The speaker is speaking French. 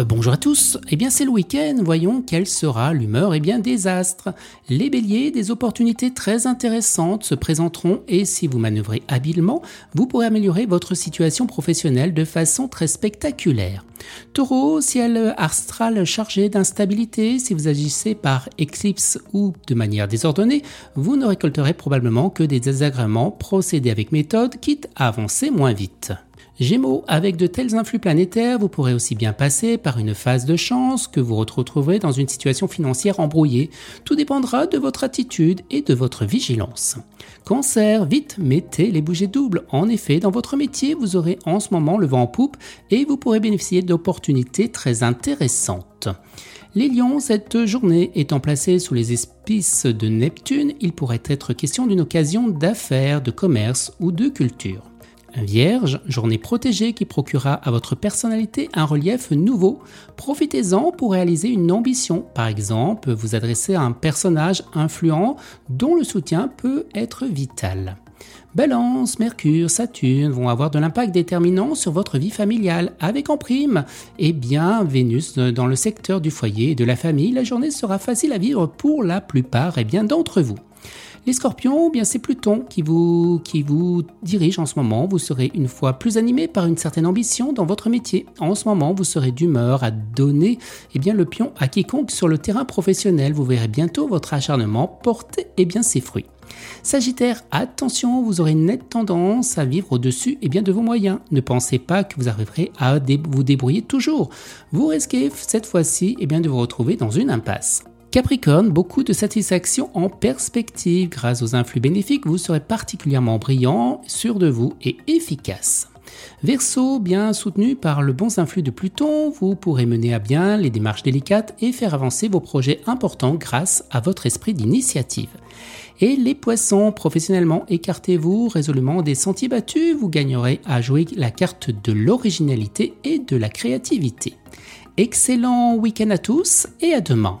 Euh, bonjour à tous, eh bien c'est le week-end, voyons quelle sera l'humeur eh bien des astres. Les béliers, des opportunités très intéressantes se présenteront et si vous manœuvrez habilement, vous pourrez améliorer votre situation professionnelle de façon très spectaculaire. Taureau, ciel astral chargé d'instabilité, si vous agissez par éclipse ou de manière désordonnée, vous ne récolterez probablement que des désagréments, procédez avec méthode, quitte à avancer moins vite. Gémeaux, avec de tels influx planétaires, vous pourrez aussi bien passer par une phase de chance que vous retrouverez dans une situation financière embrouillée. Tout dépendra de votre attitude et de votre vigilance. Cancer, vite, mettez les bougies doubles. En effet, dans votre métier, vous aurez en ce moment le vent en poupe et vous pourrez bénéficier d'opportunités très intéressantes. Les lions, cette journée étant placée sous les espices de Neptune, il pourrait être question d'une occasion d'affaires, de commerce ou de culture. Vierge, journée protégée qui procurera à votre personnalité un relief nouveau. Profitez-en pour réaliser une ambition. Par exemple, vous adresser à un personnage influent dont le soutien peut être vital. Balance, Mercure, Saturne vont avoir de l'impact déterminant sur votre vie familiale. Avec en prime, et eh bien, Vénus dans le secteur du foyer et de la famille, la journée sera facile à vivre pour la plupart et eh bien d'entre vous. Les scorpions, bien c'est Pluton qui vous, dirige en ce moment. Vous serez une fois plus animé par une certaine ambition dans votre métier. En ce moment, vous serez d'humeur à donner eh bien, le pion à quiconque sur le terrain professionnel. Vous verrez bientôt votre acharnement porter eh bien, ses fruits. Sagittaire, attention, vous aurez une nette tendance à vivre au-dessus eh bien, de vos moyens. Ne pensez pas que vous arriverez à vous débrouiller toujours. Vous risquez cette fois-ci eh de vous retrouver dans une impasse. Capricorne, beaucoup de satisfaction en perspective. Grâce aux influx bénéfiques, vous serez particulièrement brillant, sûr de vous et efficace. Verseau, bien soutenu par le bon influx de Pluton, vous pourrez mener à bien les démarches délicates et faire avancer vos projets importants grâce à votre esprit d'initiative. Et les poissons, professionnellement, écartez-vous résolument des sentiers battus, vous gagnerez à jouer la carte de l'originalité et de la créativité. Excellent week-end à tous et à demain.